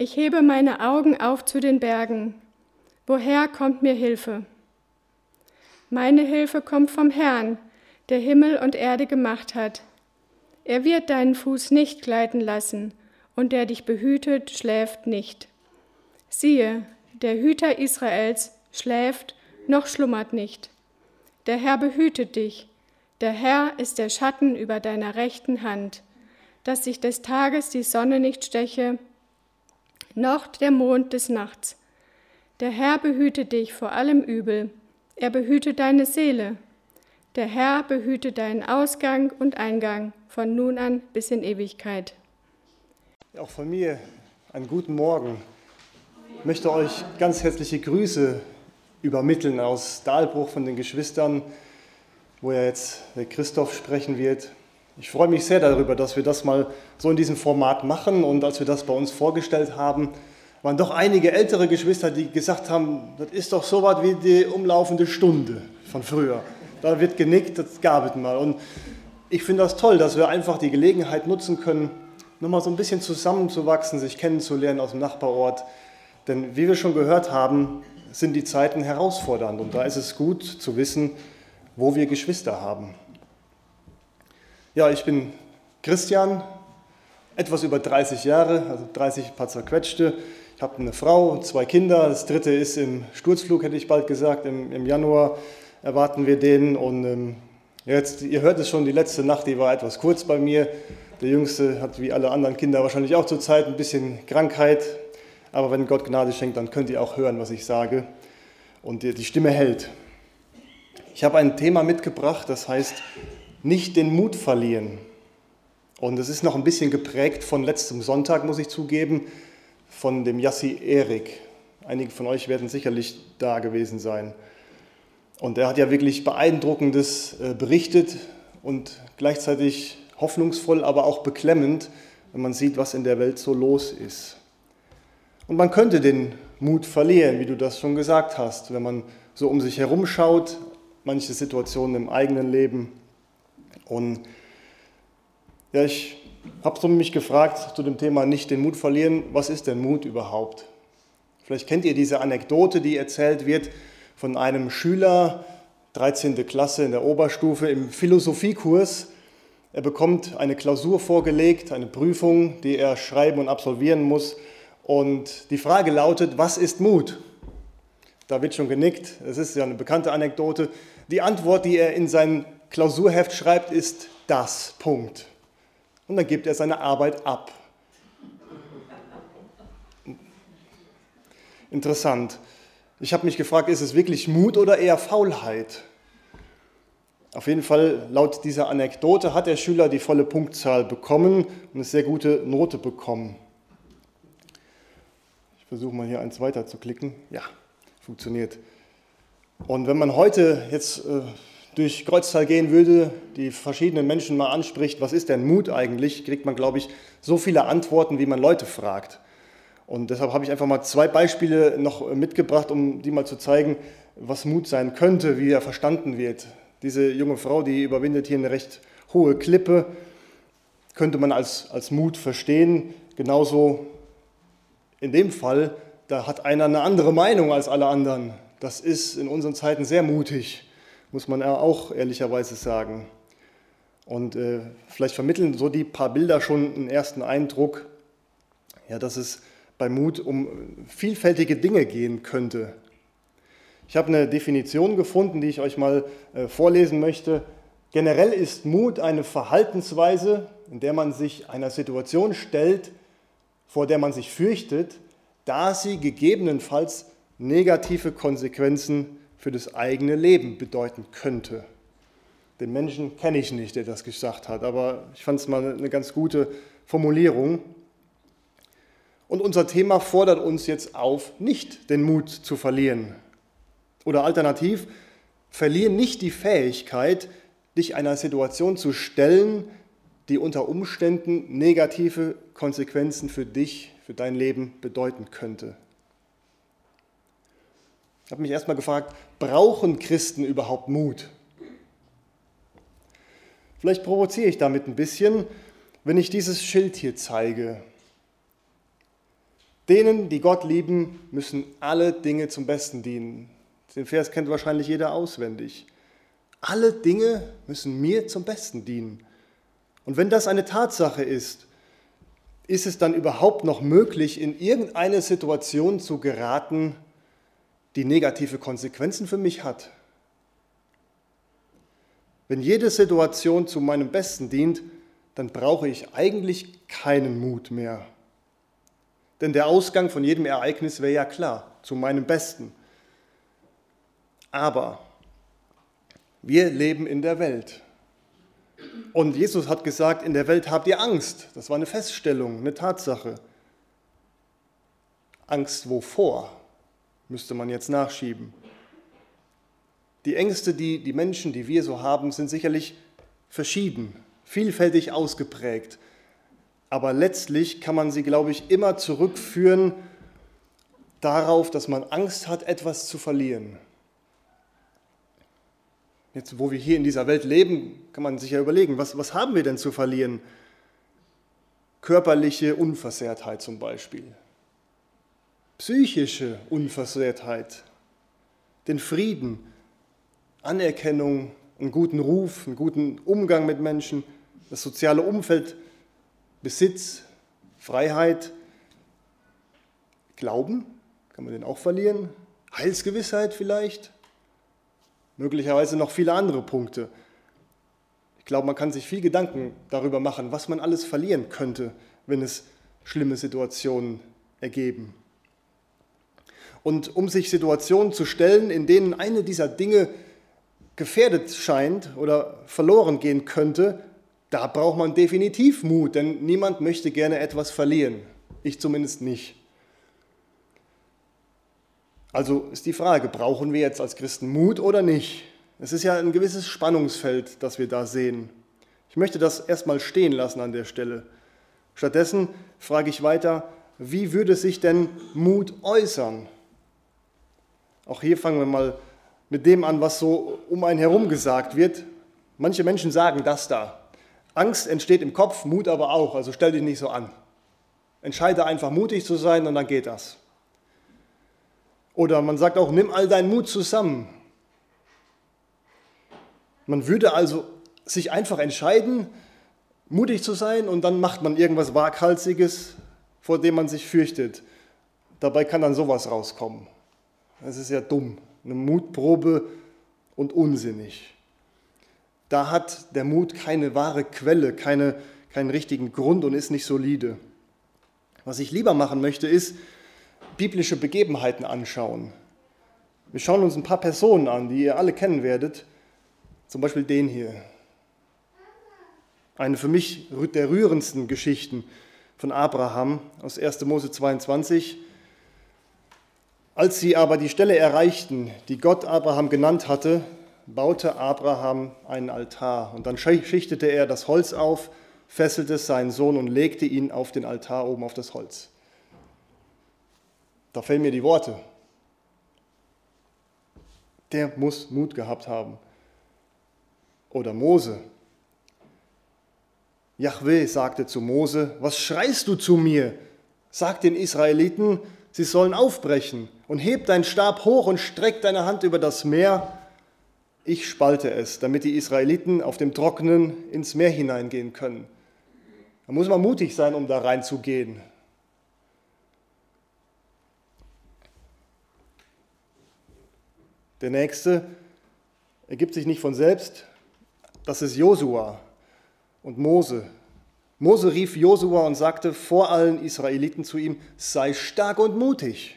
Ich hebe meine Augen auf zu den Bergen. Woher kommt mir Hilfe? Meine Hilfe kommt vom Herrn, der Himmel und Erde gemacht hat. Er wird deinen Fuß nicht gleiten lassen, und der dich behütet, schläft nicht. Siehe, der Hüter Israels schläft noch schlummert nicht. Der Herr behütet dich, der Herr ist der Schatten über deiner rechten Hand, dass sich des Tages die Sonne nicht steche, noch der Mond des Nachts. Der Herr behüte dich vor allem Übel, er behüte deine Seele. Der Herr behüte deinen Ausgang und Eingang von nun an bis in Ewigkeit. Auch von mir einen guten Morgen. Ich möchte euch ganz herzliche Grüße übermitteln aus Dahlbruch von den Geschwistern, wo ja jetzt Christoph sprechen wird. Ich freue mich sehr darüber, dass wir das mal so in diesem Format machen. Und als wir das bei uns vorgestellt haben, waren doch einige ältere Geschwister, die gesagt haben, das ist doch so was wie die umlaufende Stunde von früher. Da wird genickt, das gab es mal. Und ich finde das toll, dass wir einfach die Gelegenheit nutzen können, nochmal so ein bisschen zusammenzuwachsen, sich kennenzulernen aus dem Nachbarort. Denn wie wir schon gehört haben, sind die Zeiten herausfordernd und da ist es gut zu wissen, wo wir Geschwister haben. Ja, ich bin Christian, etwas über 30 Jahre, also 30 paar zerquetschte. Ich habe eine Frau, zwei Kinder. Das dritte ist im Sturzflug, hätte ich bald gesagt. Im, im Januar erwarten wir den. Und ähm, jetzt, ihr hört es schon, die letzte Nacht, die war etwas kurz bei mir. Der Jüngste hat wie alle anderen Kinder wahrscheinlich auch zurzeit ein bisschen Krankheit, aber wenn Gott Gnade schenkt, dann könnt ihr auch hören, was ich sage. Und die Stimme hält. Ich habe ein Thema mitgebracht, das heißt, nicht den Mut verlieren. Und es ist noch ein bisschen geprägt von letztem Sonntag, muss ich zugeben, von dem Yassi Erik. Einige von euch werden sicherlich da gewesen sein. Und er hat ja wirklich beeindruckendes äh, berichtet und gleichzeitig hoffnungsvoll, aber auch beklemmend, wenn man sieht, was in der Welt so los ist. Und man könnte den Mut verlieren, wie du das schon gesagt hast, wenn man so um sich herum schaut, manche Situationen im eigenen Leben. Und ja, ich habe mich gefragt zu dem Thema nicht den Mut verlieren, was ist denn Mut überhaupt? Vielleicht kennt ihr diese Anekdote, die erzählt wird von einem Schüler, 13. Klasse in der Oberstufe im Philosophiekurs. Er bekommt eine Klausur vorgelegt, eine Prüfung, die er schreiben und absolvieren muss. Und die Frage lautet, was ist Mut? Da wird schon genickt, es ist ja eine bekannte Anekdote. Die Antwort, die er in sein Klausurheft schreibt, ist das, Punkt. Und dann gibt er seine Arbeit ab. Interessant. Ich habe mich gefragt, ist es wirklich Mut oder eher Faulheit? Auf jeden Fall, laut dieser Anekdote hat der Schüler die volle Punktzahl bekommen und eine sehr gute Note bekommen versuche mal hier eins weiter zu klicken. Ja, funktioniert. Und wenn man heute jetzt äh, durch Kreuztal gehen würde, die verschiedenen Menschen mal anspricht, was ist denn Mut eigentlich, kriegt man, glaube ich, so viele Antworten, wie man Leute fragt. Und deshalb habe ich einfach mal zwei Beispiele noch mitgebracht, um die mal zu zeigen, was Mut sein könnte, wie er verstanden wird. Diese junge Frau, die überwindet hier eine recht hohe Klippe, könnte man als, als Mut verstehen. Genauso in dem Fall, da hat einer eine andere Meinung als alle anderen. Das ist in unseren Zeiten sehr mutig, muss man auch ehrlicherweise sagen. Und äh, vielleicht vermitteln so die paar Bilder schon einen ersten Eindruck, ja, dass es bei Mut um vielfältige Dinge gehen könnte. Ich habe eine Definition gefunden, die ich euch mal äh, vorlesen möchte. Generell ist Mut eine Verhaltensweise, in der man sich einer Situation stellt, vor der man sich fürchtet, da sie gegebenenfalls negative Konsequenzen für das eigene Leben bedeuten könnte. Den Menschen kenne ich nicht, der das gesagt hat, aber ich fand es mal eine ganz gute Formulierung. Und unser Thema fordert uns jetzt auf, nicht den Mut zu verlieren. Oder alternativ, verliere nicht die Fähigkeit, dich einer Situation zu stellen, die unter Umständen negative Konsequenzen für dich, für dein Leben bedeuten könnte. Ich habe mich erstmal gefragt, brauchen Christen überhaupt Mut? Vielleicht provoziere ich damit ein bisschen, wenn ich dieses Schild hier zeige. Denen, die Gott lieben, müssen alle Dinge zum Besten dienen. Den Vers kennt wahrscheinlich jeder auswendig. Alle Dinge müssen mir zum Besten dienen. Und wenn das eine Tatsache ist, ist es dann überhaupt noch möglich, in irgendeine Situation zu geraten, die negative Konsequenzen für mich hat? Wenn jede Situation zu meinem Besten dient, dann brauche ich eigentlich keinen Mut mehr. Denn der Ausgang von jedem Ereignis wäre ja klar, zu meinem Besten. Aber wir leben in der Welt. Und Jesus hat gesagt, in der Welt habt ihr Angst. Das war eine Feststellung, eine Tatsache. Angst wovor, müsste man jetzt nachschieben. Die Ängste, die die Menschen, die wir so haben, sind sicherlich verschieden, vielfältig ausgeprägt. Aber letztlich kann man sie, glaube ich, immer zurückführen darauf, dass man Angst hat, etwas zu verlieren. Jetzt, wo wir hier in dieser Welt leben, kann man sich ja überlegen, was, was haben wir denn zu verlieren? Körperliche Unversehrtheit zum Beispiel, psychische Unversehrtheit, den Frieden, Anerkennung, einen guten Ruf, einen guten Umgang mit Menschen, das soziale Umfeld, Besitz, Freiheit, Glauben, kann man den auch verlieren, Heilsgewissheit vielleicht, möglicherweise noch viele andere Punkte. Ich glaube, man kann sich viel Gedanken darüber machen, was man alles verlieren könnte, wenn es schlimme Situationen ergeben. Und um sich Situationen zu stellen, in denen eine dieser Dinge gefährdet scheint oder verloren gehen könnte, da braucht man definitiv Mut, denn niemand möchte gerne etwas verlieren. Ich zumindest nicht. Also ist die Frage, brauchen wir jetzt als Christen Mut oder nicht? Es ist ja ein gewisses Spannungsfeld, das wir da sehen. Ich möchte das erstmal stehen lassen an der Stelle. Stattdessen frage ich weiter, wie würde sich denn Mut äußern? Auch hier fangen wir mal mit dem an, was so um einen herum gesagt wird. Manche Menschen sagen das da. Angst entsteht im Kopf, Mut aber auch, also stell dich nicht so an. Entscheide einfach mutig zu sein und dann geht das. Oder man sagt auch, nimm all deinen Mut zusammen. Man würde also sich einfach entscheiden, mutig zu sein und dann macht man irgendwas Waghalsiges, vor dem man sich fürchtet. Dabei kann dann sowas rauskommen. Das ist ja dumm, eine Mutprobe und unsinnig. Da hat der Mut keine wahre Quelle, keine, keinen richtigen Grund und ist nicht solide. Was ich lieber machen möchte, ist, biblische Begebenheiten anschauen. Wir schauen uns ein paar Personen an, die ihr alle kennen werdet. Zum Beispiel den hier. Eine für mich der rührendsten Geschichten von Abraham aus 1. Mose 22. Als sie aber die Stelle erreichten, die Gott Abraham genannt hatte, baute Abraham einen Altar und dann schichtete er das Holz auf, fesselte seinen Sohn und legte ihn auf den Altar oben auf das Holz. Da fehlen mir die Worte. Der muss Mut gehabt haben. Oder Mose. Jahweh sagte zu Mose, was schreist du zu mir? Sag den Israeliten, sie sollen aufbrechen und heb deinen Stab hoch und streck deine Hand über das Meer. Ich spalte es, damit die Israeliten auf dem Trockenen ins Meer hineingehen können. Da muss man mutig sein, um da reinzugehen. Der nächste ergibt sich nicht von selbst. Das ist Josua und Mose. Mose rief Josua und sagte vor allen Israeliten zu ihm: Sei stark und mutig,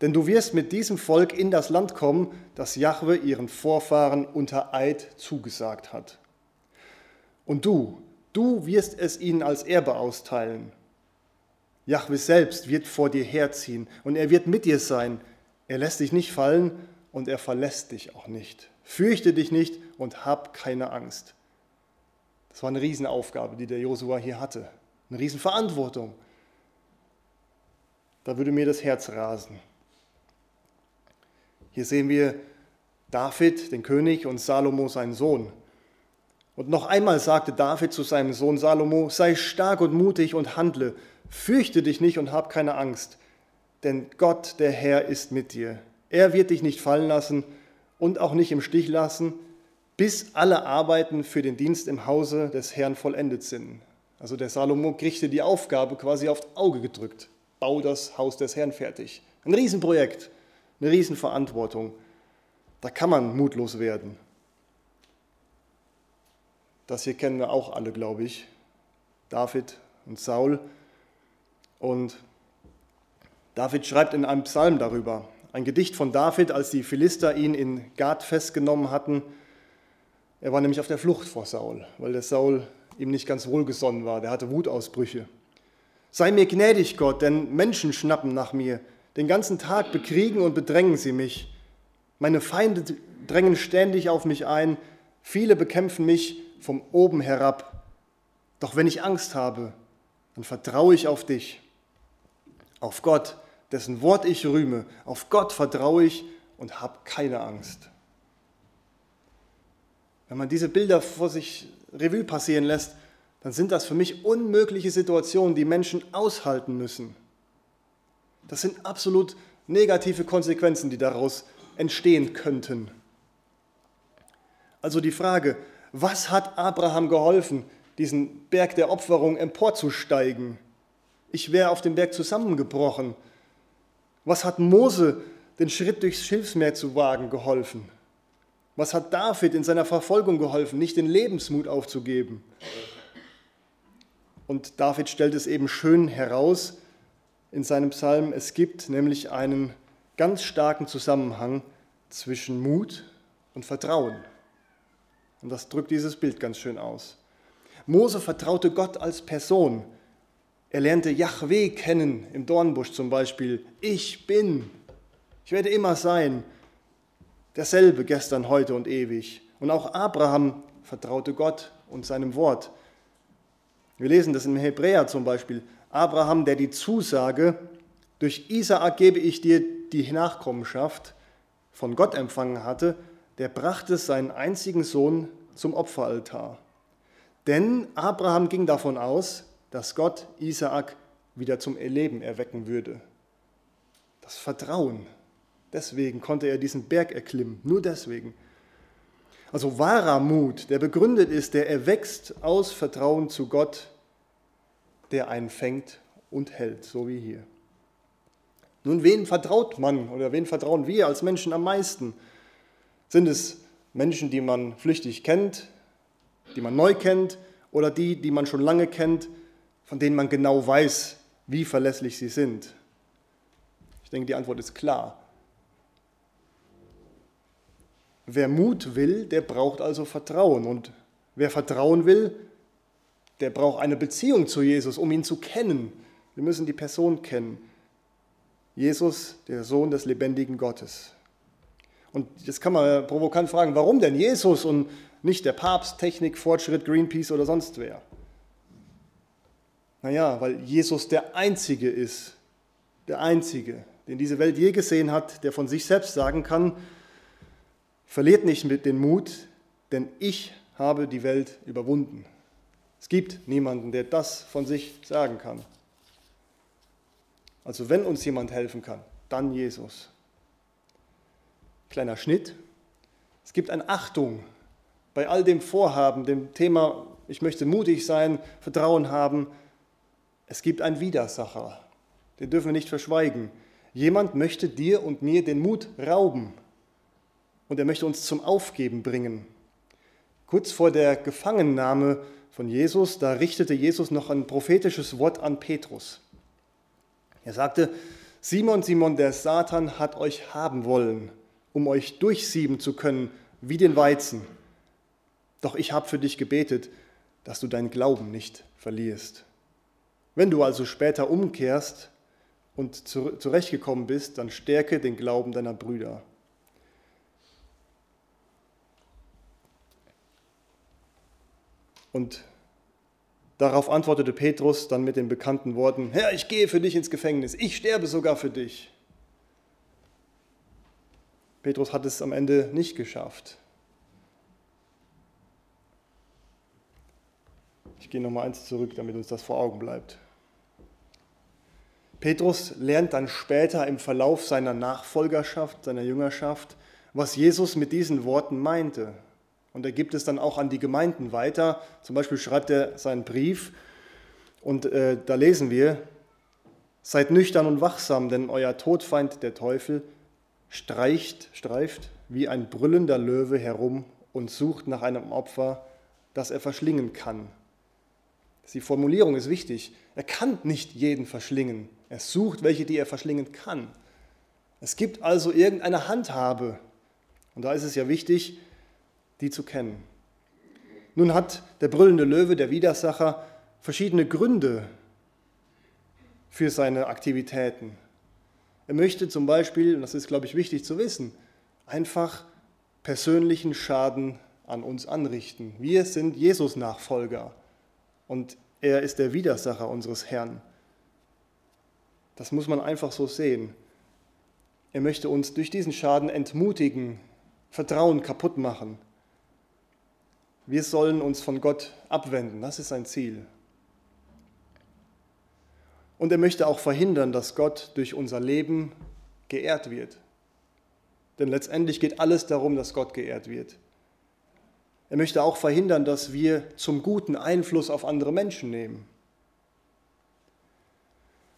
denn du wirst mit diesem Volk in das Land kommen, das Jahwe ihren Vorfahren unter Eid zugesagt hat. Und du, du wirst es ihnen als Erbe austeilen. Jahwe selbst wird vor dir herziehen und er wird mit dir sein. Er lässt dich nicht fallen und er verlässt dich auch nicht. Fürchte dich nicht und hab keine Angst. Das war eine Riesenaufgabe, die der Josua hier hatte. Eine Riesenverantwortung. Da würde mir das Herz rasen. Hier sehen wir David, den König, und Salomo, seinen Sohn. Und noch einmal sagte David zu seinem Sohn Salomo, sei stark und mutig und handle, fürchte dich nicht und hab keine Angst, denn Gott, der Herr, ist mit dir. Er wird dich nicht fallen lassen und auch nicht im Stich lassen, bis alle Arbeiten für den Dienst im Hause des Herrn vollendet sind. Also der Salomo kriegte die Aufgabe quasi aufs Auge gedrückt. Bau das Haus des Herrn fertig. Ein Riesenprojekt, eine Riesenverantwortung. Da kann man mutlos werden. Das hier kennen wir auch alle, glaube ich. David und Saul. Und David schreibt in einem Psalm darüber, ein Gedicht von David, als die Philister ihn in Gad festgenommen hatten. Er war nämlich auf der Flucht vor Saul, weil der Saul ihm nicht ganz wohlgesonnen war. Der hatte Wutausbrüche. Sei mir gnädig, Gott, denn Menschen schnappen nach mir. Den ganzen Tag bekriegen und bedrängen sie mich. Meine Feinde drängen ständig auf mich ein. Viele bekämpfen mich von oben herab. Doch wenn ich Angst habe, dann vertraue ich auf dich, auf Gott, dessen Wort ich rühme. Auf Gott vertraue ich und habe keine Angst. Wenn man diese Bilder vor sich Revue passieren lässt, dann sind das für mich unmögliche Situationen, die Menschen aushalten müssen. Das sind absolut negative Konsequenzen, die daraus entstehen könnten. Also die Frage, was hat Abraham geholfen, diesen Berg der Opferung emporzusteigen? Ich wäre auf dem Berg zusammengebrochen. Was hat Mose, den Schritt durchs Schilfsmeer zu wagen, geholfen? Was hat David in seiner Verfolgung geholfen, nicht den Lebensmut aufzugeben? Und David stellt es eben schön heraus in seinem Psalm. Es gibt nämlich einen ganz starken Zusammenhang zwischen Mut und Vertrauen. Und das drückt dieses Bild ganz schön aus. Mose vertraute Gott als Person. Er lernte Yahweh kennen, im Dornbusch zum Beispiel. Ich bin, ich werde immer sein, derselbe gestern, heute und ewig. Und auch Abraham vertraute Gott und seinem Wort. Wir lesen das im Hebräer zum Beispiel. Abraham, der die Zusage, durch Isaak gebe ich dir die Nachkommenschaft, von Gott empfangen hatte, der brachte seinen einzigen Sohn zum Opferaltar. Denn Abraham ging davon aus, dass Gott Isaak wieder zum Leben erwecken würde. Das Vertrauen. Deswegen konnte er diesen Berg erklimmen, nur deswegen. Also wahrer Mut, der begründet ist, der erwächst aus Vertrauen zu Gott, der einen fängt und hält, so wie hier. Nun, wen vertraut man oder wen vertrauen wir als Menschen am meisten? Sind es Menschen, die man flüchtig kennt, die man neu kennt oder die, die man schon lange kennt, von denen man genau weiß, wie verlässlich sie sind? Ich denke, die Antwort ist klar. Wer Mut will, der braucht also Vertrauen. Und wer Vertrauen will, der braucht eine Beziehung zu Jesus, um ihn zu kennen. Wir müssen die Person kennen. Jesus, der Sohn des lebendigen Gottes. Und jetzt kann man provokant fragen, warum denn Jesus und nicht der Papst, Technik, Fortschritt, Greenpeace oder sonst wer? Naja, weil Jesus der Einzige ist, der Einzige, den diese Welt je gesehen hat, der von sich selbst sagen kann, verliert nicht mit den Mut, denn ich habe die Welt überwunden. Es gibt niemanden, der das von sich sagen kann. Also wenn uns jemand helfen kann, dann Jesus. Kleiner Schnitt. Es gibt eine Achtung bei all dem Vorhaben, dem Thema, ich möchte mutig sein, Vertrauen haben. Es gibt einen Widersacher, den dürfen wir nicht verschweigen. Jemand möchte dir und mir den Mut rauben und er möchte uns zum Aufgeben bringen. Kurz vor der Gefangennahme von Jesus, da richtete Jesus noch ein prophetisches Wort an Petrus. Er sagte, Simon, Simon, der Satan hat euch haben wollen, um euch durchsieben zu können wie den Weizen. Doch ich habe für dich gebetet, dass du deinen Glauben nicht verlierst. Wenn du also später umkehrst und zurechtgekommen bist, dann stärke den Glauben deiner Brüder. Und darauf antwortete Petrus dann mit den bekannten Worten, Herr, ich gehe für dich ins Gefängnis, ich sterbe sogar für dich. Petrus hat es am Ende nicht geschafft. Ich gehe nochmal eins zurück, damit uns das vor Augen bleibt. Petrus lernt dann später im Verlauf seiner Nachfolgerschaft, seiner Jüngerschaft, was Jesus mit diesen Worten meinte. Und er gibt es dann auch an die Gemeinden weiter. Zum Beispiel schreibt er seinen Brief und äh, da lesen wir, seid nüchtern und wachsam, denn euer Todfeind, der Teufel, streicht, streift wie ein brüllender Löwe herum und sucht nach einem Opfer, das er verschlingen kann. Die Formulierung ist wichtig. Er kann nicht jeden verschlingen. Er sucht welche, die er verschlingen kann. Es gibt also irgendeine Handhabe. Und da ist es ja wichtig, die zu kennen. Nun hat der brüllende Löwe, der Widersacher, verschiedene Gründe für seine Aktivitäten. Er möchte zum Beispiel, und das ist, glaube ich, wichtig zu wissen, einfach persönlichen Schaden an uns anrichten. Wir sind Jesus-Nachfolger und er ist der Widersacher unseres Herrn. Das muss man einfach so sehen. Er möchte uns durch diesen Schaden entmutigen, Vertrauen kaputt machen. Wir sollen uns von Gott abwenden, das ist sein Ziel. Und er möchte auch verhindern, dass Gott durch unser Leben geehrt wird. Denn letztendlich geht alles darum, dass Gott geehrt wird. Er möchte auch verhindern, dass wir zum guten Einfluss auf andere Menschen nehmen.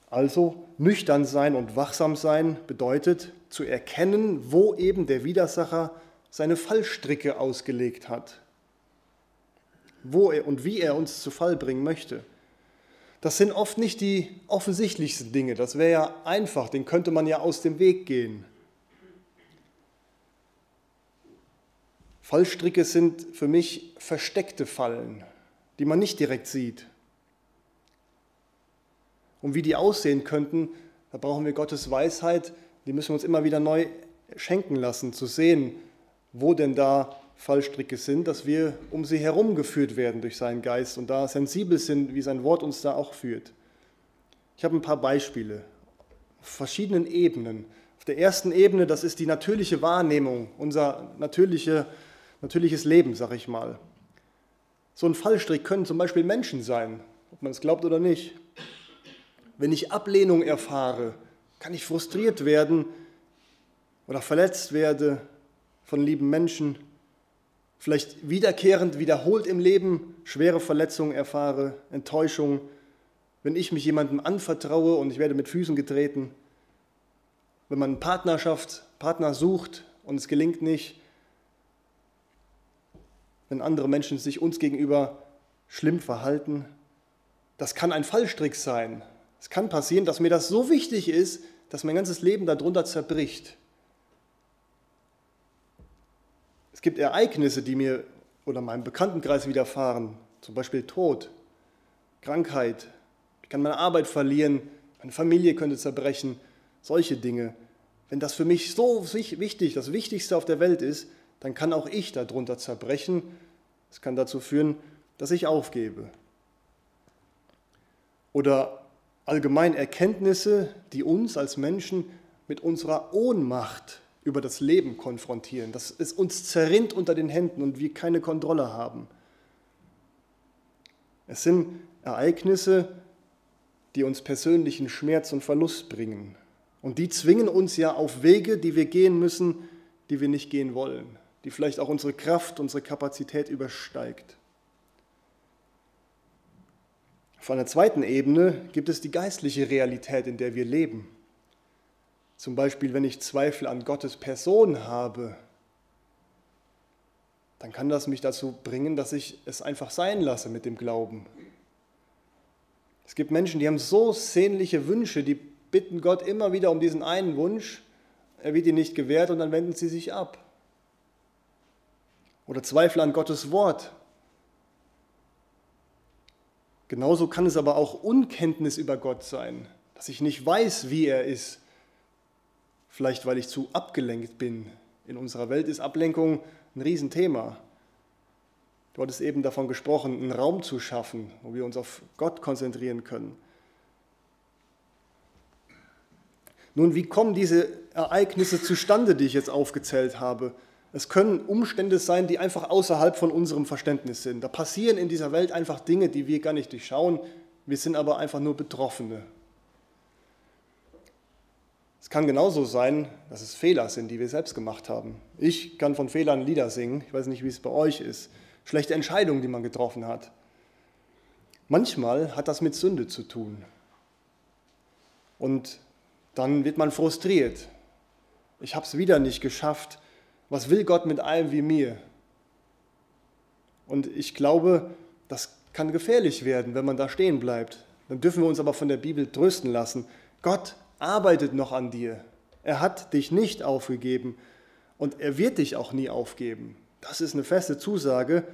Also nüchtern sein und wachsam sein bedeutet zu erkennen, wo eben der Widersacher seine Fallstricke ausgelegt hat, wo er und wie er uns zu Fall bringen möchte. Das sind oft nicht die offensichtlichsten Dinge. Das wäre ja einfach, den könnte man ja aus dem Weg gehen. Fallstricke sind für mich versteckte Fallen, die man nicht direkt sieht. Und wie die aussehen könnten, da brauchen wir Gottes Weisheit, die müssen wir uns immer wieder neu schenken lassen, zu sehen, wo denn da Fallstricke sind, dass wir um sie herum geführt werden durch seinen Geist und da sensibel sind, wie sein Wort uns da auch führt. Ich habe ein paar Beispiele auf verschiedenen Ebenen. Auf der ersten Ebene, das ist die natürliche Wahrnehmung, unser natürliche, natürliches Leben, sag ich mal. So ein Fallstrick können zum Beispiel Menschen sein, ob man es glaubt oder nicht. Wenn ich Ablehnung erfahre, kann ich frustriert werden oder verletzt werde von lieben Menschen vielleicht wiederkehrend, wiederholt im Leben schwere Verletzungen erfahre, Enttäuschung, wenn ich mich jemandem anvertraue und ich werde mit Füßen getreten, wenn man Partnerschaft, Partner sucht und es gelingt nicht, wenn andere Menschen sich uns gegenüber schlimm verhalten, das kann ein Fallstrick sein. Es kann passieren, dass mir das so wichtig ist, dass mein ganzes Leben darunter zerbricht. Es gibt Ereignisse, die mir oder meinem Bekanntenkreis widerfahren, zum Beispiel Tod, Krankheit, ich kann meine Arbeit verlieren, meine Familie könnte zerbrechen, solche Dinge. Wenn das für mich so wichtig, das Wichtigste auf der Welt ist, dann kann auch ich darunter zerbrechen. Es kann dazu führen, dass ich aufgebe. Oder allgemein Erkenntnisse, die uns als Menschen mit unserer Ohnmacht über das Leben konfrontieren, dass es uns zerrinnt unter den Händen und wir keine Kontrolle haben. Es sind Ereignisse, die uns persönlichen Schmerz und Verlust bringen. Und die zwingen uns ja auf Wege, die wir gehen müssen, die wir nicht gehen wollen, die vielleicht auch unsere Kraft, unsere Kapazität übersteigt. Auf einer zweiten Ebene gibt es die geistliche Realität, in der wir leben. Zum Beispiel, wenn ich Zweifel an Gottes Person habe, dann kann das mich dazu bringen, dass ich es einfach sein lasse mit dem Glauben. Es gibt Menschen, die haben so sehnliche Wünsche, die bitten Gott immer wieder um diesen einen Wunsch, er wird ihnen nicht gewährt und dann wenden sie sich ab. Oder Zweifel an Gottes Wort. Genauso kann es aber auch Unkenntnis über Gott sein, dass ich nicht weiß, wie er ist, vielleicht weil ich zu abgelenkt bin. In unserer Welt ist Ablenkung ein Riesenthema. Du hattest eben davon gesprochen, einen Raum zu schaffen, wo wir uns auf Gott konzentrieren können. Nun, wie kommen diese Ereignisse zustande, die ich jetzt aufgezählt habe? Es können Umstände sein, die einfach außerhalb von unserem Verständnis sind. Da passieren in dieser Welt einfach Dinge, die wir gar nicht durchschauen. Wir sind aber einfach nur Betroffene. Es kann genauso sein, dass es Fehler sind, die wir selbst gemacht haben. Ich kann von Fehlern Lieder singen. Ich weiß nicht, wie es bei euch ist. Schlechte Entscheidungen, die man getroffen hat. Manchmal hat das mit Sünde zu tun. Und dann wird man frustriert. Ich habe es wieder nicht geschafft. Was will Gott mit einem wie mir? Und ich glaube, das kann gefährlich werden, wenn man da stehen bleibt. Dann dürfen wir uns aber von der Bibel trösten lassen. Gott arbeitet noch an dir. Er hat dich nicht aufgegeben und er wird dich auch nie aufgeben. Das ist eine feste Zusage,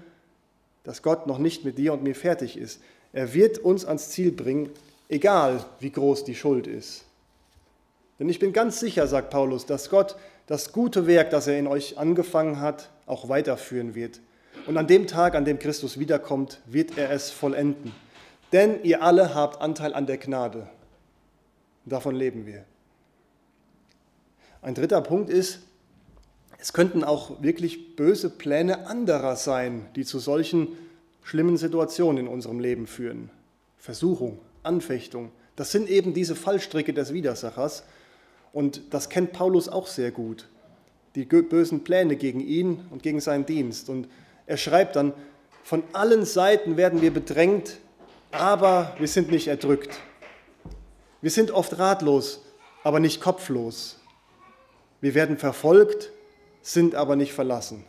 dass Gott noch nicht mit dir und mir fertig ist. Er wird uns ans Ziel bringen, egal wie groß die Schuld ist. Denn ich bin ganz sicher, sagt Paulus, dass Gott das gute Werk, das er in euch angefangen hat, auch weiterführen wird. Und an dem Tag, an dem Christus wiederkommt, wird er es vollenden. Denn ihr alle habt Anteil an der Gnade. Davon leben wir. Ein dritter Punkt ist, es könnten auch wirklich böse Pläne anderer sein, die zu solchen schlimmen Situationen in unserem Leben führen. Versuchung, Anfechtung, das sind eben diese Fallstricke des Widersachers. Und das kennt Paulus auch sehr gut. Die bösen Pläne gegen ihn und gegen seinen Dienst. Und er schreibt dann, von allen Seiten werden wir bedrängt, aber wir sind nicht erdrückt. Wir sind oft ratlos, aber nicht kopflos. Wir werden verfolgt, sind aber nicht verlassen.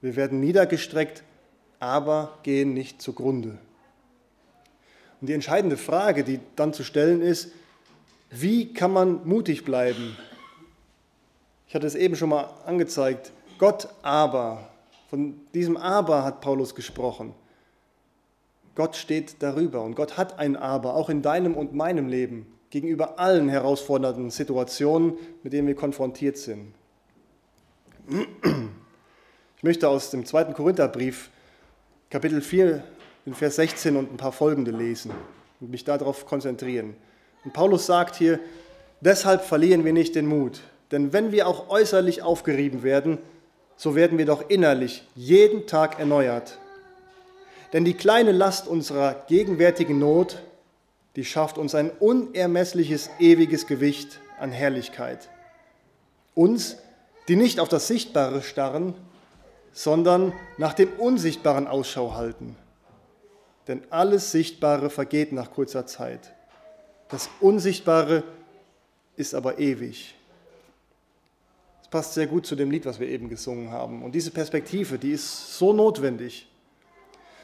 Wir werden niedergestreckt, aber gehen nicht zugrunde. Und die entscheidende Frage, die dann zu stellen ist, wie kann man mutig bleiben? Ich hatte es eben schon mal angezeigt. Gott aber, von diesem aber hat Paulus gesprochen. Gott steht darüber und Gott hat ein aber, auch in deinem und meinem Leben, gegenüber allen herausfordernden Situationen, mit denen wir konfrontiert sind. Ich möchte aus dem zweiten Korintherbrief, Kapitel 4, den Vers 16 und ein paar folgende lesen und mich darauf konzentrieren. Und Paulus sagt hier, deshalb verlieren wir nicht den Mut, denn wenn wir auch äußerlich aufgerieben werden, so werden wir doch innerlich jeden Tag erneuert. Denn die kleine Last unserer gegenwärtigen Not, die schafft uns ein unermessliches, ewiges Gewicht an Herrlichkeit. Uns, die nicht auf das Sichtbare starren, sondern nach dem Unsichtbaren Ausschau halten denn alles Sichtbare vergeht nach kurzer Zeit. Das Unsichtbare ist aber ewig. Das passt sehr gut zu dem Lied, was wir eben gesungen haben. Und diese Perspektive, die ist so notwendig.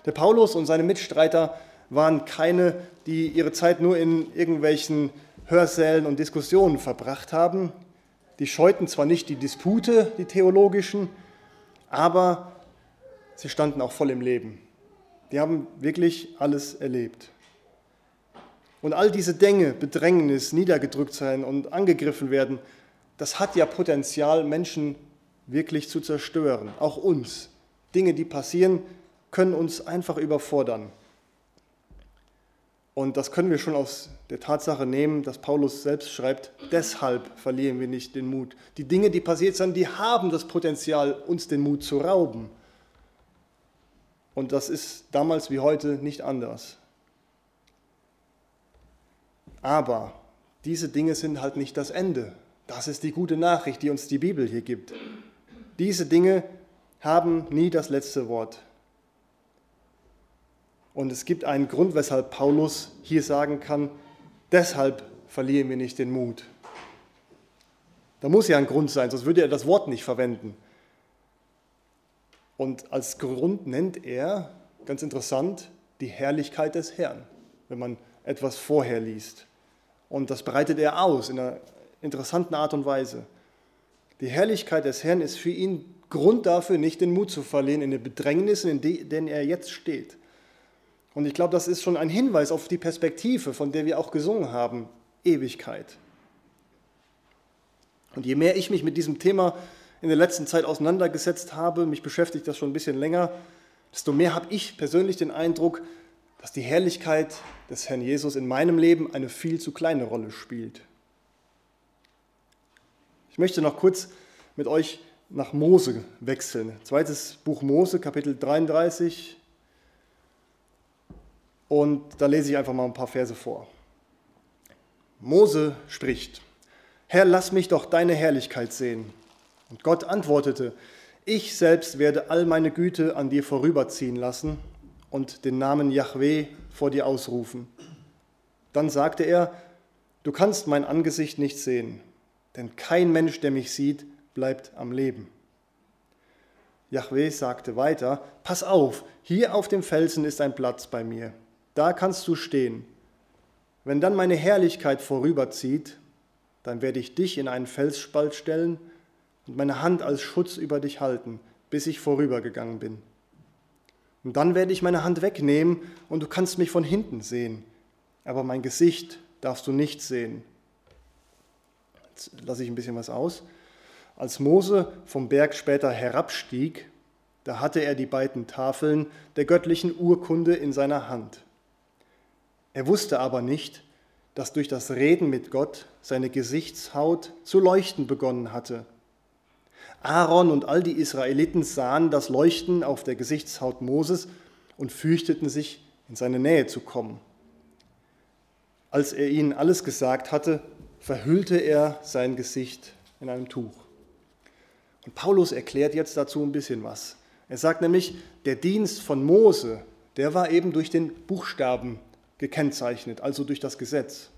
Der Paulus und seine Mitstreiter waren keine, die ihre Zeit nur in irgendwelchen Hörsälen und Diskussionen verbracht haben. Die scheuten zwar nicht die Dispute, die theologischen, aber sie standen auch voll im Leben. Die haben wirklich alles erlebt. Und all diese Dinge, Bedrängnis, niedergedrückt sein und angegriffen werden, das hat ja Potenzial, Menschen wirklich zu zerstören, auch uns. Dinge, die passieren, können uns einfach überfordern. Und das können wir schon aus der Tatsache nehmen, dass Paulus selbst schreibt, deshalb verlieren wir nicht den Mut. Die Dinge, die passiert sind, die haben das Potenzial, uns den Mut zu rauben. Und das ist damals wie heute nicht anders. Aber diese Dinge sind halt nicht das Ende. Das ist die gute Nachricht, die uns die Bibel hier gibt. Diese Dinge haben nie das letzte Wort. Und es gibt einen Grund, weshalb Paulus hier sagen kann, deshalb verlieren wir nicht den Mut. Da muss ja ein Grund sein, sonst würde er das Wort nicht verwenden. Und als Grund nennt er, ganz interessant, die Herrlichkeit des Herrn, wenn man etwas vorher liest. Und das breitet er aus in einer interessanten Art und Weise. Die Herrlichkeit des Herrn ist für ihn Grund dafür, nicht den Mut zu verlieren in den Bedrängnissen, in denen er jetzt steht. Und ich glaube, das ist schon ein Hinweis auf die Perspektive, von der wir auch gesungen haben, Ewigkeit. Und je mehr ich mich mit diesem Thema in der letzten Zeit auseinandergesetzt habe, mich beschäftigt das schon ein bisschen länger, desto mehr habe ich persönlich den Eindruck, dass die Herrlichkeit des Herrn Jesus in meinem Leben eine viel zu kleine Rolle spielt. Ich möchte noch kurz mit euch nach Mose wechseln. Zweites Buch Mose, Kapitel 33. Und da lese ich einfach mal ein paar Verse vor. Mose spricht, Herr, lass mich doch deine Herrlichkeit sehen. Und Gott antwortete, ich selbst werde all meine Güte an dir vorüberziehen lassen und den Namen Yahweh vor dir ausrufen. Dann sagte er, du kannst mein Angesicht nicht sehen, denn kein Mensch, der mich sieht, bleibt am Leben. Yahweh sagte weiter, pass auf, hier auf dem Felsen ist ein Platz bei mir, da kannst du stehen. Wenn dann meine Herrlichkeit vorüberzieht, dann werde ich dich in einen Felsspalt stellen und meine Hand als Schutz über dich halten, bis ich vorübergegangen bin. Und dann werde ich meine Hand wegnehmen und du kannst mich von hinten sehen, aber mein Gesicht darfst du nicht sehen. Jetzt lasse ich ein bisschen was aus. Als Mose vom Berg später herabstieg, da hatte er die beiden Tafeln der göttlichen Urkunde in seiner Hand. Er wusste aber nicht, dass durch das Reden mit Gott seine Gesichtshaut zu leuchten begonnen hatte. Aaron und all die Israeliten sahen das Leuchten auf der Gesichtshaut Moses und fürchteten sich, in seine Nähe zu kommen. Als er ihnen alles gesagt hatte, verhüllte er sein Gesicht in einem Tuch. Und Paulus erklärt jetzt dazu ein bisschen was. Er sagt nämlich, der Dienst von Mose, der war eben durch den Buchstaben gekennzeichnet, also durch das Gesetz.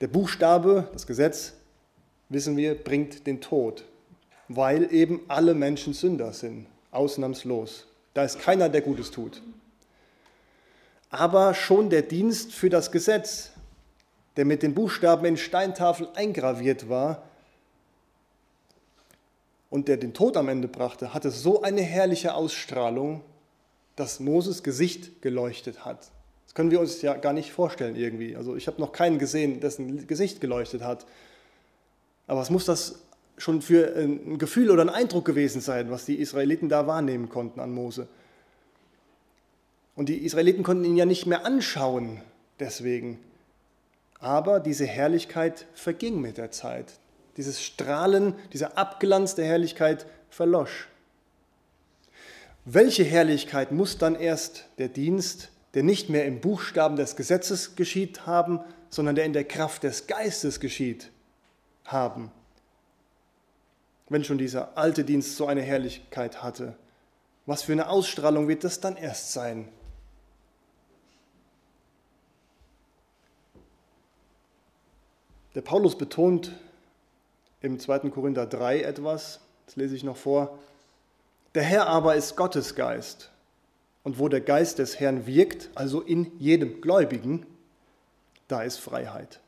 Der Buchstabe, das Gesetz, wissen wir, bringt den Tod, weil eben alle Menschen Sünder sind, ausnahmslos. Da ist keiner, der Gutes tut. Aber schon der Dienst für das Gesetz, der mit den Buchstaben in Steintafel eingraviert war und der den Tod am Ende brachte, hatte so eine herrliche Ausstrahlung, dass Moses Gesicht geleuchtet hat. Das können wir uns ja gar nicht vorstellen irgendwie. Also ich habe noch keinen gesehen, dessen Gesicht geleuchtet hat. Aber was muss das schon für ein Gefühl oder ein Eindruck gewesen sein, was die Israeliten da wahrnehmen konnten an Mose? Und die Israeliten konnten ihn ja nicht mehr anschauen deswegen. Aber diese Herrlichkeit verging mit der Zeit. Dieses Strahlen, dieser Abglanz der Herrlichkeit verlosch. Welche Herrlichkeit muss dann erst der Dienst, der nicht mehr im Buchstaben des Gesetzes geschieht haben, sondern der in der Kraft des Geistes geschieht, haben? Wenn schon dieser alte Dienst so eine Herrlichkeit hatte, was für eine Ausstrahlung wird das dann erst sein? Der Paulus betont im 2. Korinther 3 etwas, das lese ich noch vor. Der Herr aber ist Gottes Geist. Und wo der Geist des Herrn wirkt, also in jedem Gläubigen, da ist Freiheit.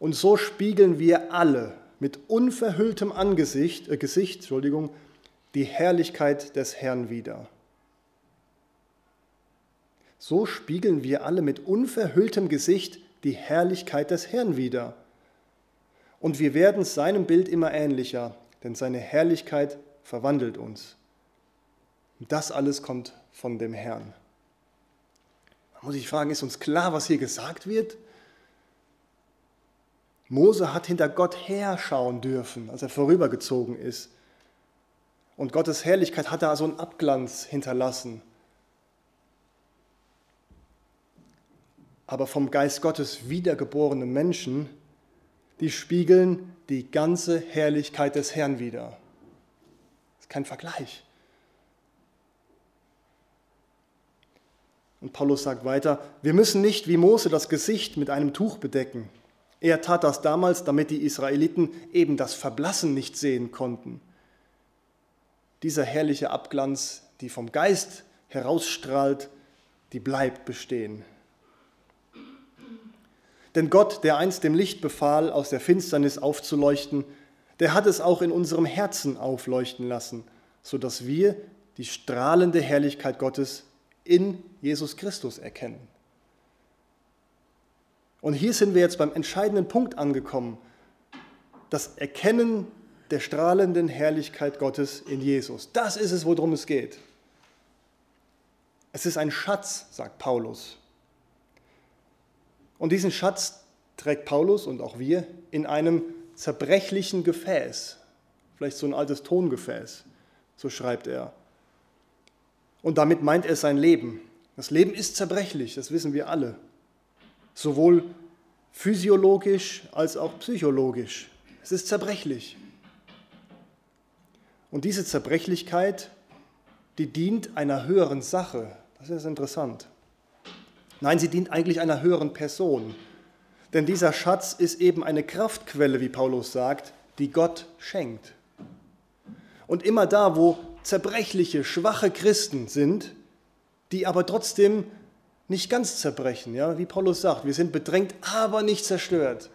Und so spiegeln wir alle mit unverhülltem Angesicht, äh, Gesicht, Entschuldigung, die Herrlichkeit des Herrn wider. So spiegeln wir alle mit unverhülltem Gesicht die Herrlichkeit des Herrn wider. Und wir werden seinem Bild immer ähnlicher, denn seine Herrlichkeit verwandelt uns. Das alles kommt von dem Herrn. Da muss ich fragen, ist uns klar, was hier gesagt wird? Mose hat hinter Gott herschauen dürfen, als er vorübergezogen ist. Und Gottes Herrlichkeit hat da so einen Abglanz hinterlassen. Aber vom Geist Gottes wiedergeborene Menschen, die spiegeln die ganze Herrlichkeit des Herrn wider. Das ist kein Vergleich. Und Paulus sagt weiter, wir müssen nicht wie Mose das Gesicht mit einem Tuch bedecken. Er tat das damals, damit die Israeliten eben das Verblassen nicht sehen konnten. Dieser herrliche Abglanz, die vom Geist herausstrahlt, die bleibt bestehen. Denn Gott, der einst dem Licht befahl, aus der Finsternis aufzuleuchten, der hat es auch in unserem Herzen aufleuchten lassen, sodass wir die strahlende Herrlichkeit Gottes in Jesus Christus erkennen. Und hier sind wir jetzt beim entscheidenden Punkt angekommen. Das Erkennen der strahlenden Herrlichkeit Gottes in Jesus. Das ist es, worum es geht. Es ist ein Schatz, sagt Paulus. Und diesen Schatz trägt Paulus und auch wir in einem zerbrechlichen Gefäß. vielleicht so ein altes Tongefäß, so schreibt er. Und damit meint er sein Leben. Das Leben ist zerbrechlich, das wissen wir alle. Sowohl physiologisch als auch psychologisch. Es ist zerbrechlich. Und diese Zerbrechlichkeit, die dient einer höheren Sache. Das ist interessant. Nein, sie dient eigentlich einer höheren Person. Denn dieser Schatz ist eben eine Kraftquelle, wie Paulus sagt, die Gott schenkt. Und immer da, wo zerbrechliche, schwache Christen sind, die aber trotzdem nicht ganz zerbrechen, ja, wie Paulus sagt, wir sind bedrängt, aber nicht zerstört.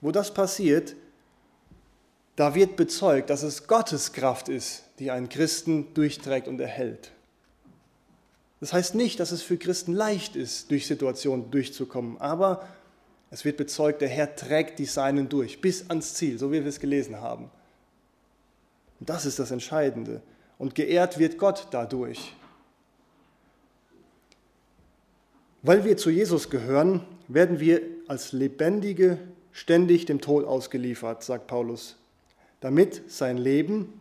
Wo das passiert, da wird bezeugt, dass es Gottes Kraft ist, die einen Christen durchträgt und erhält. Das heißt nicht, dass es für Christen leicht ist, durch Situationen durchzukommen, aber es wird bezeugt, der Herr trägt die Seinen durch, bis ans Ziel, so wie wir es gelesen haben. Und das ist das Entscheidende. Und geehrt wird Gott dadurch. Weil wir zu Jesus gehören, werden wir als Lebendige ständig dem Tod ausgeliefert, sagt Paulus, damit sein Leben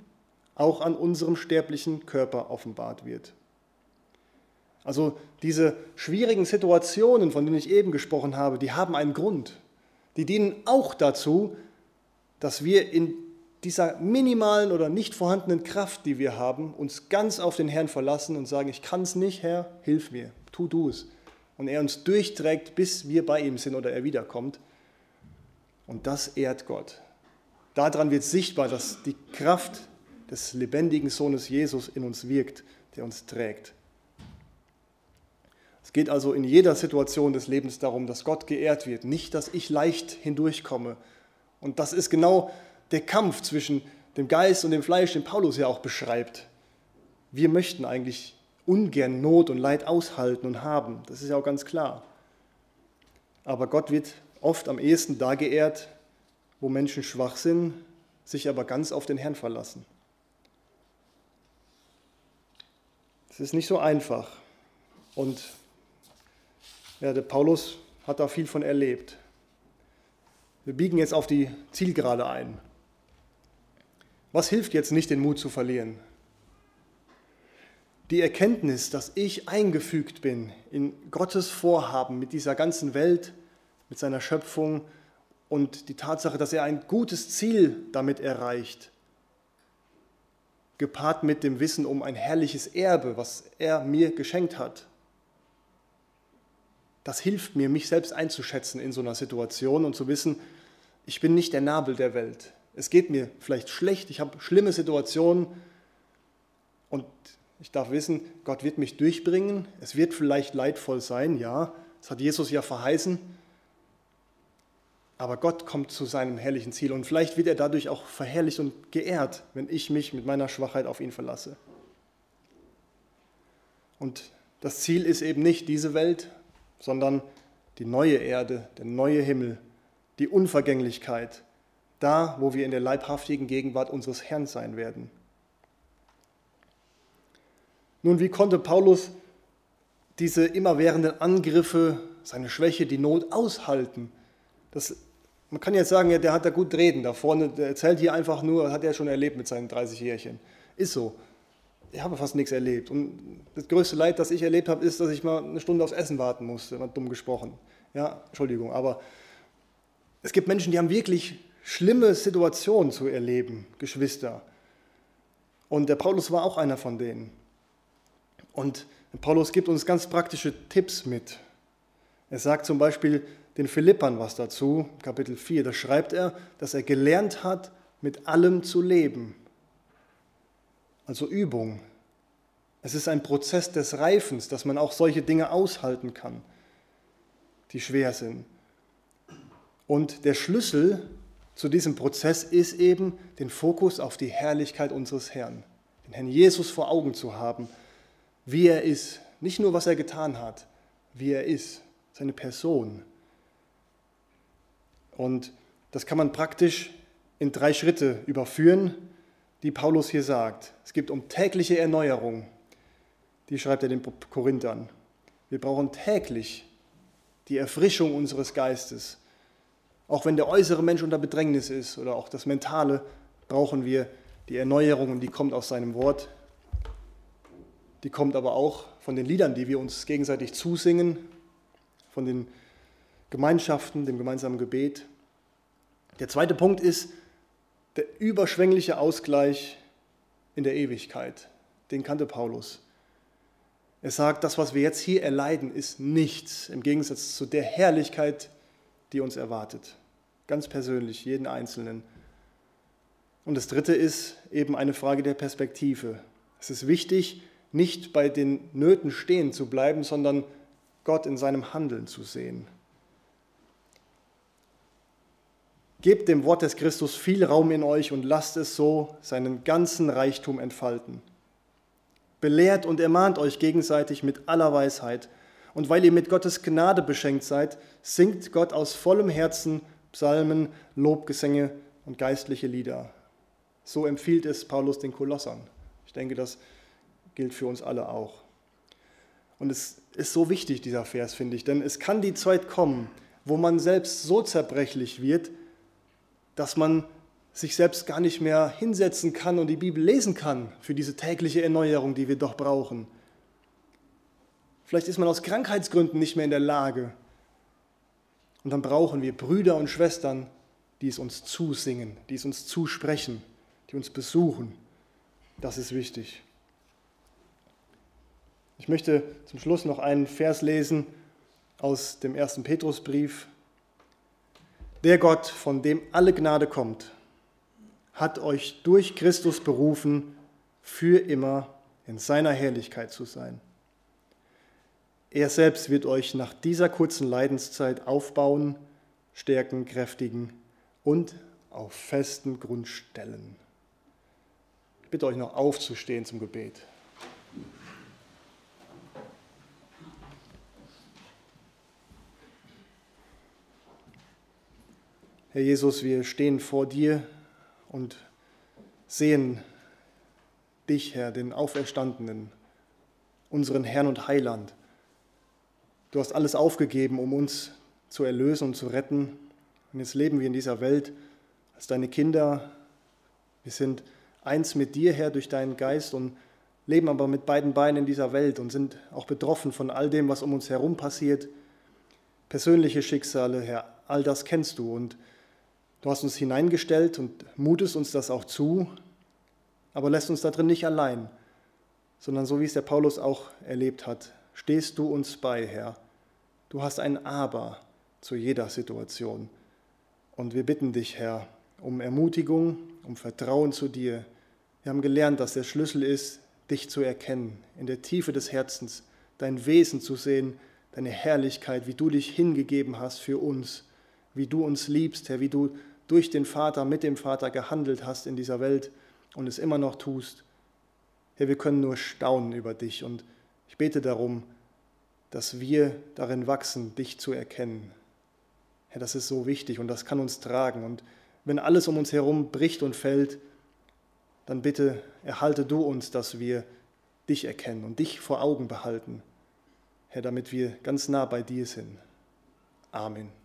auch an unserem sterblichen Körper offenbart wird. Also diese schwierigen Situationen, von denen ich eben gesprochen habe, die haben einen Grund. Die dienen auch dazu, dass wir in dieser minimalen oder nicht vorhandenen Kraft, die wir haben, uns ganz auf den Herrn verlassen und sagen, ich kann es nicht, Herr, hilf mir, tu du es. Und er uns durchträgt, bis wir bei ihm sind oder er wiederkommt. Und das ehrt Gott. Daran wird sichtbar, dass die Kraft des lebendigen Sohnes Jesus in uns wirkt, der uns trägt. Es geht also in jeder Situation des Lebens darum, dass Gott geehrt wird, nicht, dass ich leicht hindurchkomme. Und das ist genau der Kampf zwischen dem Geist und dem Fleisch, den Paulus ja auch beschreibt. Wir möchten eigentlich ungern Not und Leid aushalten und haben, das ist ja auch ganz klar. Aber Gott wird oft am ehesten da geehrt, wo Menschen schwach sind, sich aber ganz auf den Herrn verlassen. Es ist nicht so einfach. Und ja, der Paulus hat da viel von erlebt. Wir biegen jetzt auf die Zielgerade ein. Was hilft jetzt nicht, den Mut zu verlieren? Die Erkenntnis, dass ich eingefügt bin in Gottes Vorhaben mit dieser ganzen Welt, mit seiner Schöpfung und die Tatsache, dass er ein gutes Ziel damit erreicht, gepaart mit dem Wissen um ein herrliches Erbe, was er mir geschenkt hat. Das hilft mir, mich selbst einzuschätzen in so einer Situation und zu wissen, ich bin nicht der Nabel der Welt es geht mir vielleicht schlecht, ich habe schlimme Situationen und ich darf wissen, Gott wird mich durchbringen. Es wird vielleicht leidvoll sein, ja, das hat Jesus ja verheißen. Aber Gott kommt zu seinem herrlichen Ziel und vielleicht wird er dadurch auch verherrlicht und geehrt, wenn ich mich mit meiner Schwachheit auf ihn verlasse. Und das Ziel ist eben nicht diese Welt, sondern die neue Erde, der neue Himmel, die Unvergänglichkeit, da, wo wir in der leibhaftigen Gegenwart unseres Herrn sein werden. Nun, wie konnte Paulus diese immerwährenden Angriffe, seine Schwäche, die Not aushalten? Das, man kann jetzt sagen, ja, der hat da gut reden da vorne, der erzählt hier einfach nur, hat er schon erlebt mit seinen 30 Jährchen. Ist so. Ich habe fast nichts erlebt. Und das größte Leid, das ich erlebt habe, ist, dass ich mal eine Stunde aufs Essen warten musste, mal dumm gesprochen. Ja, Entschuldigung, aber es gibt Menschen, die haben wirklich schlimme Situationen zu erleben, Geschwister. Und der Paulus war auch einer von denen. Und Paulus gibt uns ganz praktische Tipps mit. Er sagt zum Beispiel den Philippern was dazu, Kapitel 4. Da schreibt er, dass er gelernt hat, mit allem zu leben. Also Übung. Es ist ein Prozess des Reifens, dass man auch solche Dinge aushalten kann, die schwer sind. Und der Schlüssel zu diesem Prozess ist eben, den Fokus auf die Herrlichkeit unseres Herrn, den Herrn Jesus vor Augen zu haben, wie er ist. Nicht nur, was er getan hat, wie er ist, seine Person. Und das kann man praktisch in drei Schritte überführen, die Paulus hier sagt. Es geht um tägliche Erneuerung. Die schreibt er den Korinthern. Wir brauchen täglich die Erfrischung unseres Geistes auch wenn der äußere Mensch unter Bedrängnis ist oder auch das Mentale, brauchen wir die Erneuerung und die kommt aus seinem Wort. Die kommt aber auch von den Liedern, die wir uns gegenseitig zusingen, von den Gemeinschaften, dem gemeinsamen Gebet. Der zweite Punkt ist der überschwängliche Ausgleich in der Ewigkeit. Den kannte Paulus. Er sagt, das, was wir jetzt hier erleiden, ist nichts im Gegensatz zu der Herrlichkeit, die uns erwartet. Ganz persönlich, jeden Einzelnen. Und das Dritte ist eben eine Frage der Perspektive. Es ist wichtig, nicht bei den Nöten stehen zu bleiben, sondern Gott in seinem Handeln zu sehen. Gebt dem Wort des Christus viel Raum in euch und lasst es so seinen ganzen Reichtum entfalten. Belehrt und ermahnt euch gegenseitig mit aller Weisheit. Und weil ihr mit Gottes Gnade beschenkt seid, singt Gott aus vollem Herzen Psalmen, Lobgesänge und geistliche Lieder. So empfiehlt es Paulus den Kolossern. Ich denke, das gilt für uns alle auch. Und es ist so wichtig, dieser Vers, finde ich, denn es kann die Zeit kommen, wo man selbst so zerbrechlich wird, dass man sich selbst gar nicht mehr hinsetzen kann und die Bibel lesen kann für diese tägliche Erneuerung, die wir doch brauchen. Vielleicht ist man aus Krankheitsgründen nicht mehr in der Lage. Und dann brauchen wir Brüder und Schwestern, die es uns zusingen, die es uns zusprechen, die uns besuchen. Das ist wichtig. Ich möchte zum Schluss noch einen Vers lesen aus dem ersten Petrusbrief, der Gott, von dem alle Gnade kommt, hat euch durch Christus berufen, für immer in seiner Herrlichkeit zu sein. Er selbst wird euch nach dieser kurzen Leidenszeit aufbauen, stärken, kräftigen und auf festen Grund stellen. Ich bitte euch noch aufzustehen zum Gebet. Herr Jesus, wir stehen vor dir und sehen dich, Herr, den Auferstandenen, unseren Herrn und Heiland. Du hast alles aufgegeben, um uns zu erlösen und zu retten. Und jetzt leben wir in dieser Welt als deine Kinder. Wir sind eins mit dir, Herr, durch deinen Geist und leben aber mit beiden Beinen in dieser Welt und sind auch betroffen von all dem, was um uns herum passiert. Persönliche Schicksale, Herr, all das kennst du und Du hast uns hineingestellt und mutest uns das auch zu, aber lässt uns da drin nicht allein, sondern so wie es der Paulus auch erlebt hat, stehst du uns bei, Herr. Du hast ein Aber zu jeder Situation. Und wir bitten dich, Herr, um Ermutigung, um Vertrauen zu dir. Wir haben gelernt, dass der Schlüssel ist, dich zu erkennen, in der Tiefe des Herzens, dein Wesen zu sehen, deine Herrlichkeit, wie du dich hingegeben hast für uns, wie du uns liebst, Herr, wie du durch den Vater, mit dem Vater gehandelt hast in dieser Welt und es immer noch tust. Herr, wir können nur staunen über dich und ich bete darum, dass wir darin wachsen, dich zu erkennen. Herr, das ist so wichtig und das kann uns tragen. Und wenn alles um uns herum bricht und fällt, dann bitte erhalte du uns, dass wir dich erkennen und dich vor Augen behalten, Herr, damit wir ganz nah bei dir sind. Amen.